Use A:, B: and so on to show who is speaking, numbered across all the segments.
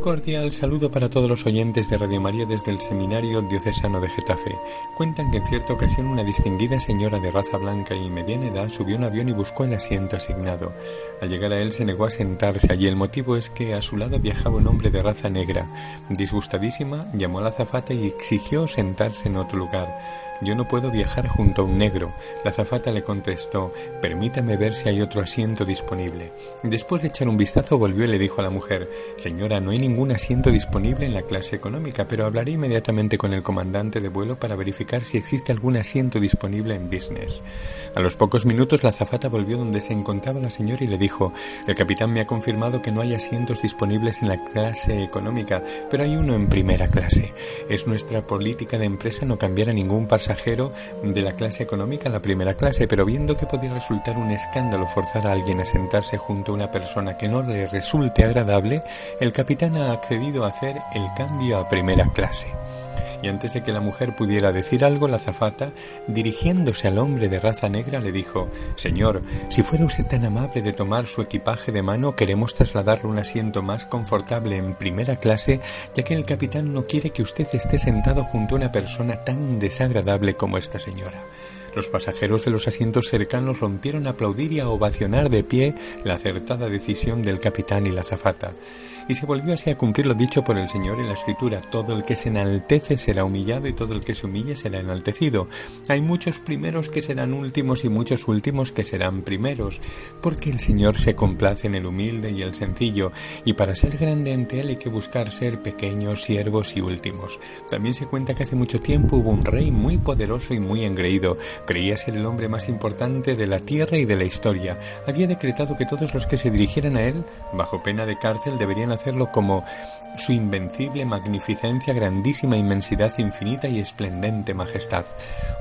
A: Cordial saludo para todos los oyentes de Radio María desde el Seminario Diocesano de Getafe. Cuentan que en cierta ocasión una distinguida señora de raza blanca y mediana edad subió un avión y buscó el asiento asignado. Al llegar a él se negó a sentarse allí. El motivo es que a su lado viajaba un hombre de raza negra. Disgustadísima, llamó a la azafata y exigió sentarse en otro lugar. Yo no puedo viajar junto a un negro. La azafata le contestó, permítame ver si hay otro asiento disponible. Después de echar un vistazo volvió y le dijo a la mujer, señora, no hay ningún asiento disponible en la clase económica, pero hablaré inmediatamente con el comandante de vuelo para verificar si existe algún asiento disponible en business. A los pocos minutos la azafata volvió donde se encontraba la señora y le dijo, el capitán me ha confirmado que no hay asientos disponibles en la clase económica, pero hay uno en primera clase. Es nuestra política de empresa no cambiar a ningún pasajero de la clase económica a la primera clase, pero viendo que podía resultar un escándalo forzar a alguien a sentarse junto a una persona que no le resulte agradable, el capitán ha accedido a hacer el cambio a primera clase y antes de que la mujer pudiera decir algo, la azafata, dirigiéndose al hombre de raza negra, le dijo Señor, si fuera usted tan amable de tomar su equipaje de mano, queremos trasladarle un asiento más confortable en primera clase, ya que el capitán no quiere que usted esté sentado junto a una persona tan desagradable como esta señora. Los pasajeros de los asientos cercanos rompieron a aplaudir y a ovacionar de pie la acertada decisión del capitán y la azafata y se volvió así a cumplir lo dicho por el Señor en la Escritura, todo el que se enaltece será humillado y todo el que se humille será enaltecido. Hay muchos primeros que serán últimos y muchos últimos que serán primeros, porque el Señor se complace en el humilde y el sencillo, y para ser grande ante Él hay que buscar ser pequeños, siervos y últimos. También se cuenta que hace mucho tiempo hubo un rey muy poderoso y muy engreído, creía ser el hombre más importante de la tierra y de la historia. Había decretado que todos los que se dirigieran a él, bajo pena de cárcel, deberían como su invencible magnificencia, grandísima inmensidad infinita y esplendente majestad.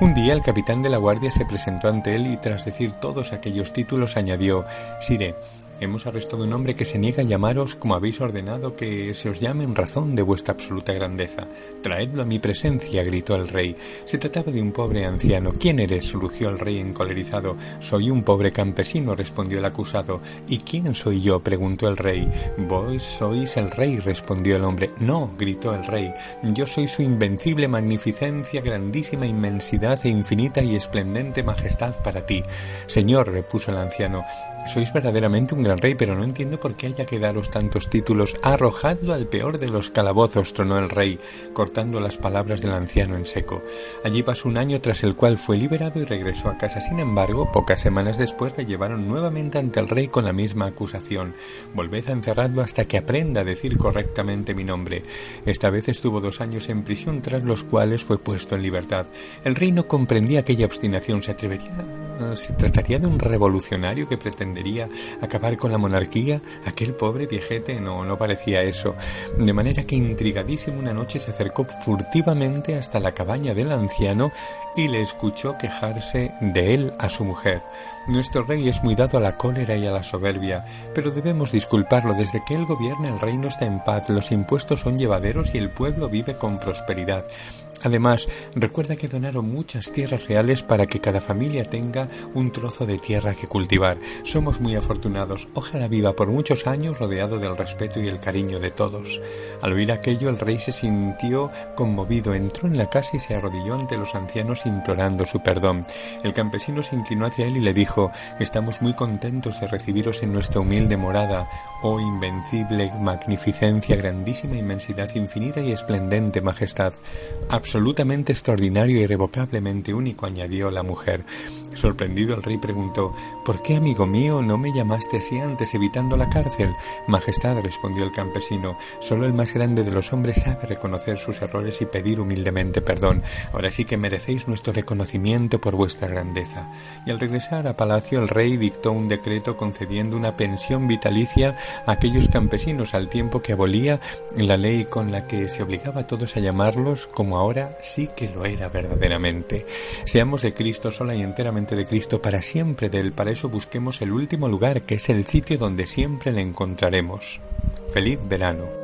A: Un día el capitán de la guardia se presentó ante él y tras decir todos aquellos títulos añadió Sire, Hemos arrestado un hombre que se niega a llamaros como habéis ordenado que se os llame en razón de vuestra absoluta grandeza. Traedlo a mi presencia, gritó el rey. Se trataba de un pobre anciano. ¿Quién eres? rugió el rey encolerizado. Soy un pobre campesino, respondió el acusado. ¿Y quién soy yo? preguntó el rey. Vos sois el rey, respondió el hombre. No, gritó el rey. Yo soy su invencible magnificencia, grandísima inmensidad e infinita y esplendente majestad para ti. Señor, repuso el anciano, sois verdaderamente un gran rey, pero no entiendo por qué haya que daros tantos títulos. Arrojadlo al peor de los calabozos, tronó el rey, cortando las palabras del anciano en seco. Allí pasó un año tras el cual fue liberado y regresó a casa. Sin embargo, pocas semanas después le llevaron nuevamente ante el rey con la misma acusación. Volved a encerrarlo hasta que aprenda a decir correctamente mi nombre. Esta vez estuvo dos años en prisión, tras los cuales fue puesto en libertad. El rey no comprendía aquella obstinación. ¿Se atrevería? ¿Se trataría de un revolucionario que pretendería acabar con la monarquía, aquel pobre viejete no, no parecía eso. De manera que intrigadísimo una noche se acercó furtivamente hasta la cabaña del anciano y le escuchó quejarse de él a su mujer. Nuestro rey es muy dado a la cólera y a la soberbia, pero debemos disculparlo. Desde que él gobierna el reino está en paz, los impuestos son llevaderos y el pueblo vive con prosperidad. Además, recuerda que donaron muchas tierras reales para que cada familia tenga un trozo de tierra que cultivar. Somos muy afortunados. Ojalá viva por muchos años rodeado del respeto y el cariño de todos. Al oír aquello, el rey se sintió conmovido, entró en la casa y se arrodilló ante los ancianos implorando su perdón. El campesino se inclinó hacia él y le dijo Estamos muy contentos de recibiros en nuestra humilde morada, oh invencible magnificencia, grandísima inmensidad infinita y esplendente majestad absolutamente extraordinario y irrevocablemente único, añadió la mujer. Sorprendido el rey preguntó ¿Por qué, amigo mío, no me llamaste así antes evitando la cárcel? Majestad, respondió el campesino, solo el más grande de los hombres sabe reconocer sus errores y pedir humildemente perdón. Ahora sí que merecéis nuestro reconocimiento por vuestra grandeza. Y al regresar a palacio el rey dictó un decreto concediendo una pensión vitalicia a aquellos campesinos al tiempo que abolía la ley con la que se obligaba a todos a llamarlos como ahora sí que lo era verdaderamente. Seamos de Cristo sola y enteramente de Cristo para siempre de Él. Para eso busquemos el último lugar, que es el sitio donde siempre le encontraremos. Feliz verano.